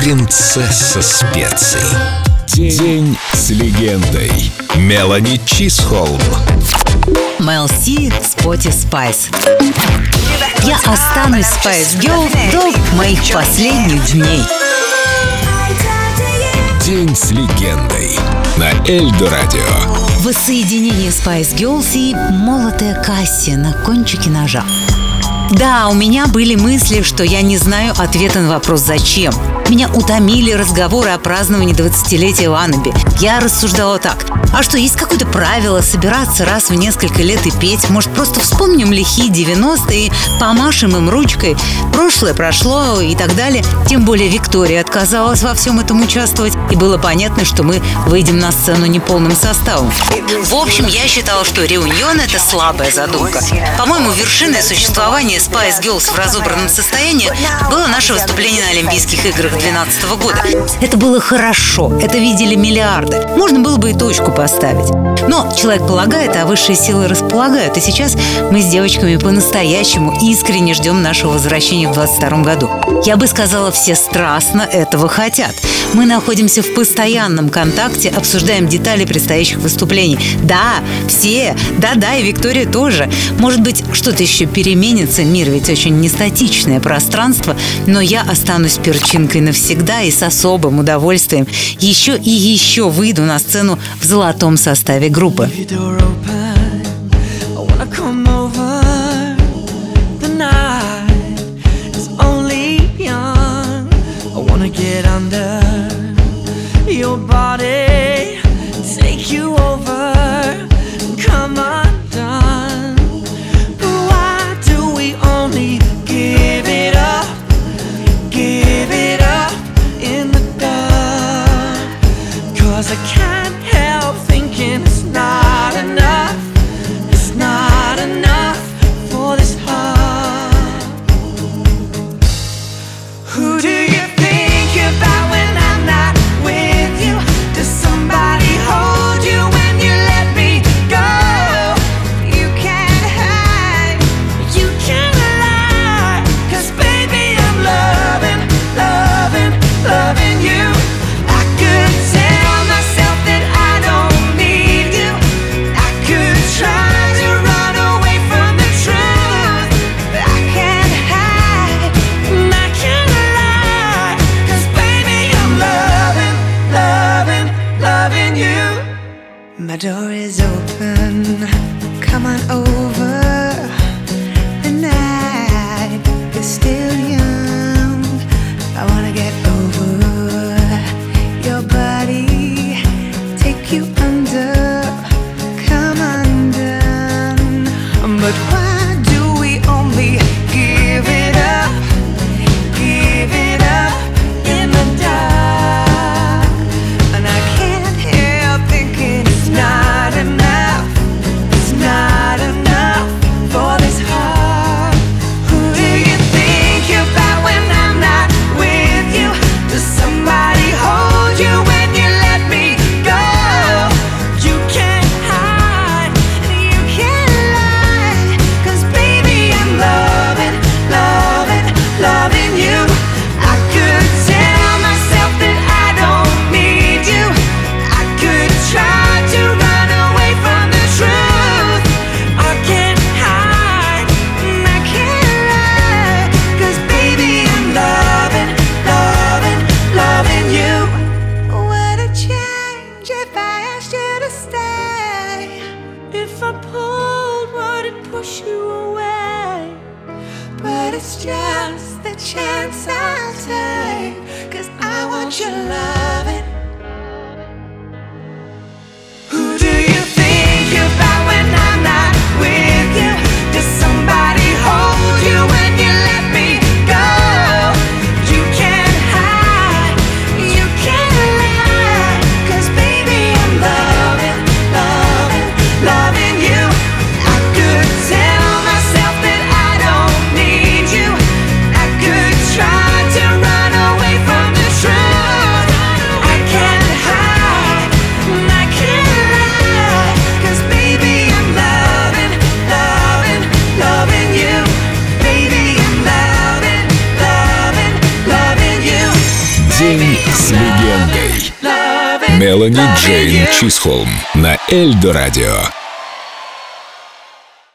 принцесса специй. День с легендой. Мелани Чисхолм. Mel C, Sporty Spice. Я останусь Spice Girl до моих последних дней. День с легендой. На Эльдо Радио. Воссоединение Spice Girls и молотая Касси на кончике ножа. Да, у меня были мысли, что я не знаю ответа на вопрос «Зачем?». Меня утомили разговоры о праздновании 20-летия Ваннаби. Я рассуждала так. А что, есть какое-то правило собираться раз в несколько лет и петь? Может, просто вспомним лихие 90-е и помашем им ручкой? Прошлое прошло и так далее. Тем более Виктория отказалась во всем этом участвовать. И было понятно, что мы выйдем на сцену неполным составом. В общем, я считала, что реуньон – это слабая задумка. По-моему, вершиной существования Spice Girls в разобранном состоянии было наше выступление на Олимпийских играх 2012 года. Это было хорошо, это видели миллиарды. Можно было бы и точку поставить. Но человек полагает, а высшие силы располагают. И сейчас мы с девочками по-настоящему искренне ждем нашего возвращения в 22 году. Я бы сказала, все страстно этого хотят. Мы находимся в постоянном контакте, обсуждаем детали предстоящих выступлений. Да, все, да-да, и Виктория тоже. Может быть, что-то еще переменится, мир ведь очень нестатичное пространство, но я останусь перчинкой навсегда и с особым удовольствием еще и еще выйду на сцену в золотом составе группы. Get under your body, take you it's just the chance I'll take. Cause I want your loving. День с легендой. Мелани Джейн Чисхолм на Эльдо Радио.